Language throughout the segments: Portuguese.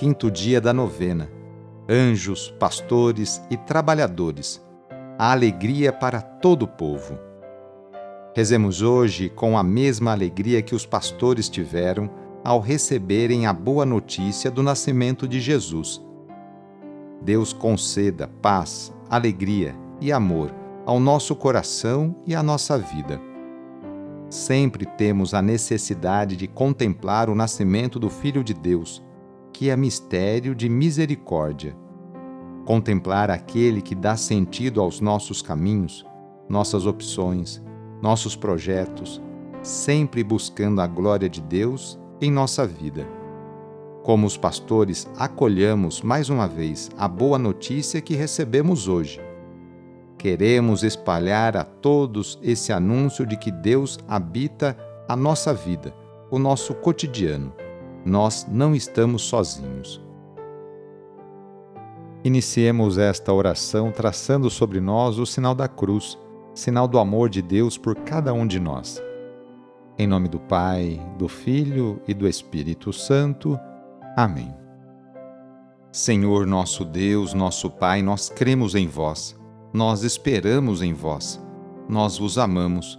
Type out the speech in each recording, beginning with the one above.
quinto dia da novena. Anjos, pastores e trabalhadores. A alegria para todo o povo. Rezemos hoje com a mesma alegria que os pastores tiveram ao receberem a boa notícia do nascimento de Jesus. Deus conceda paz, alegria e amor ao nosso coração e à nossa vida. Sempre temos a necessidade de contemplar o nascimento do Filho de Deus, que é mistério de misericórdia. Contemplar aquele que dá sentido aos nossos caminhos, nossas opções, nossos projetos, sempre buscando a glória de Deus em nossa vida. Como os pastores, acolhamos mais uma vez a boa notícia que recebemos hoje. Queremos espalhar a todos esse anúncio de que Deus habita a nossa vida, o nosso cotidiano. Nós não estamos sozinhos. Iniciemos esta oração traçando sobre nós o sinal da cruz, sinal do amor de Deus por cada um de nós. Em nome do Pai, do Filho e do Espírito Santo. Amém. Senhor nosso Deus, nosso Pai, nós cremos em vós, nós esperamos em vós, nós vos amamos,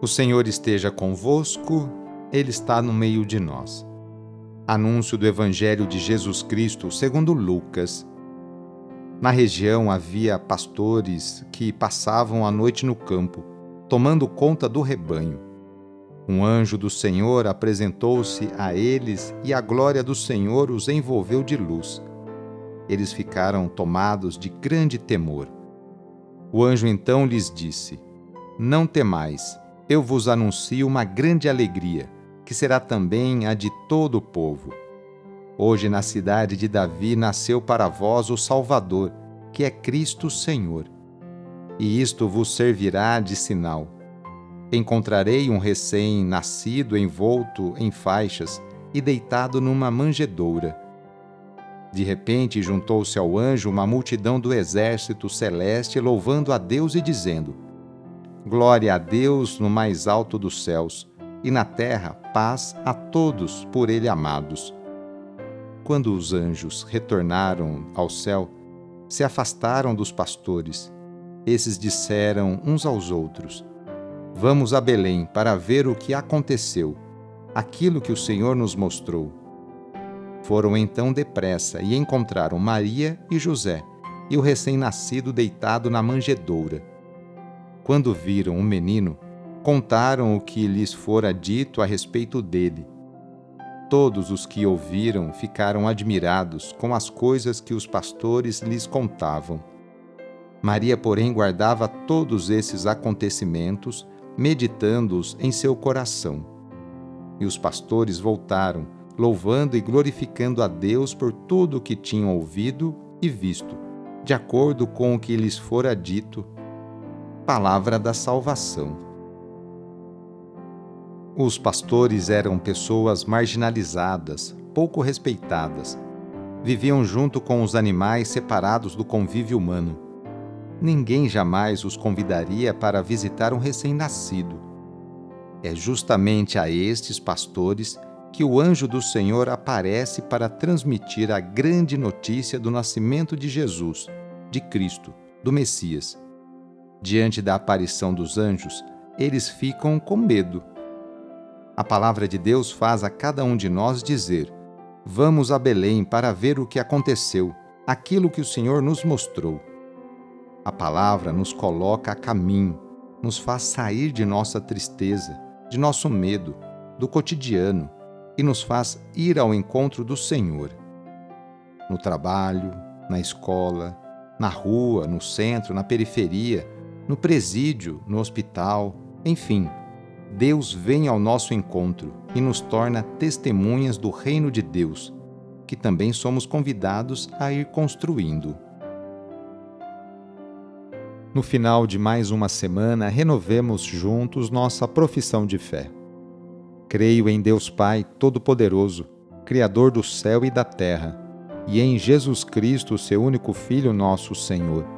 O Senhor esteja convosco, Ele está no meio de nós. Anúncio do Evangelho de Jesus Cristo segundo Lucas. Na região havia pastores que passavam a noite no campo, tomando conta do rebanho. Um anjo do Senhor apresentou-se a eles e a glória do Senhor os envolveu de luz. Eles ficaram tomados de grande temor. O anjo então lhes disse: Não temais, eu vos anuncio uma grande alegria, que será também a de todo o povo. Hoje na cidade de Davi nasceu para vós o Salvador, que é Cristo Senhor. E isto vos servirá de sinal encontrarei um recém-nascido envolto em faixas e deitado numa manjedoura. De repente juntou-se ao anjo uma multidão do exército celeste louvando a Deus e dizendo: Glória a Deus no mais alto dos céus, e na terra paz a todos por ele amados. Quando os anjos retornaram ao céu, se afastaram dos pastores. Esses disseram uns aos outros: Vamos a Belém para ver o que aconteceu, aquilo que o Senhor nos mostrou. Foram então depressa e encontraram Maria e José e o recém-nascido deitado na manjedoura. Quando viram o menino, contaram o que lhes fora dito a respeito dele. Todos os que ouviram ficaram admirados com as coisas que os pastores lhes contavam. Maria, porém, guardava todos esses acontecimentos meditando-os em seu coração. E os pastores voltaram, louvando e glorificando a Deus por tudo o que tinham ouvido e visto, de acordo com o que lhes fora dito. Palavra da salvação. Os pastores eram pessoas marginalizadas, pouco respeitadas. Viviam junto com os animais separados do convívio humano ninguém jamais os convidaria para visitar um recém-nascido. É justamente a estes pastores que o anjo do Senhor aparece para transmitir a grande notícia do nascimento de Jesus, de Cristo, do Messias. Diante da aparição dos anjos, eles ficam com medo. A palavra de Deus faz a cada um de nós dizer: Vamos a Belém para ver o que aconteceu, aquilo que o Senhor nos mostrou. A palavra nos coloca a caminho, nos faz sair de nossa tristeza, de nosso medo, do cotidiano e nos faz ir ao encontro do Senhor. No trabalho, na escola, na rua, no centro, na periferia, no presídio, no hospital, enfim, Deus vem ao nosso encontro e nos torna testemunhas do reino de Deus, que também somos convidados a ir construindo. No final de mais uma semana, renovemos juntos nossa profissão de fé. Creio em Deus Pai Todo-Poderoso, Criador do céu e da terra, e em Jesus Cristo, seu único Filho, nosso Senhor,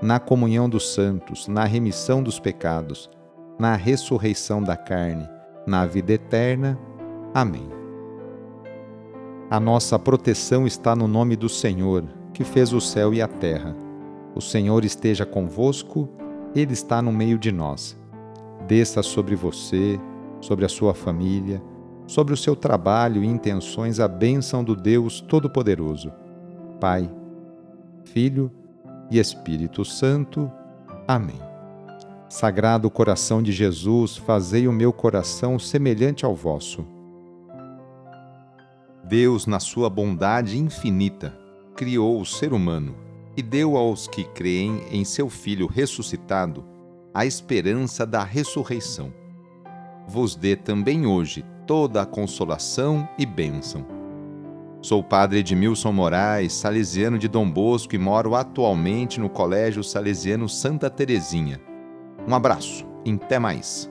na comunhão dos santos, na remissão dos pecados, na ressurreição da carne, na vida eterna. Amém. A nossa proteção está no nome do Senhor, que fez o céu e a terra. O Senhor esteja convosco, Ele está no meio de nós. Desça sobre você, sobre a sua família, sobre o seu trabalho e intenções a bênção do Deus Todo-Poderoso. Pai, Filho Espírito Santo. Amém. Sagrado coração de Jesus, fazei o meu coração semelhante ao vosso. Deus, na sua bondade infinita, criou o ser humano e deu aos que creem em seu Filho ressuscitado a esperança da ressurreição. Vos dê também hoje toda a consolação e bênção. Sou o padre Edmilson Moraes, salesiano de Dom Bosco e moro atualmente no Colégio Salesiano Santa Terezinha. Um abraço e até mais.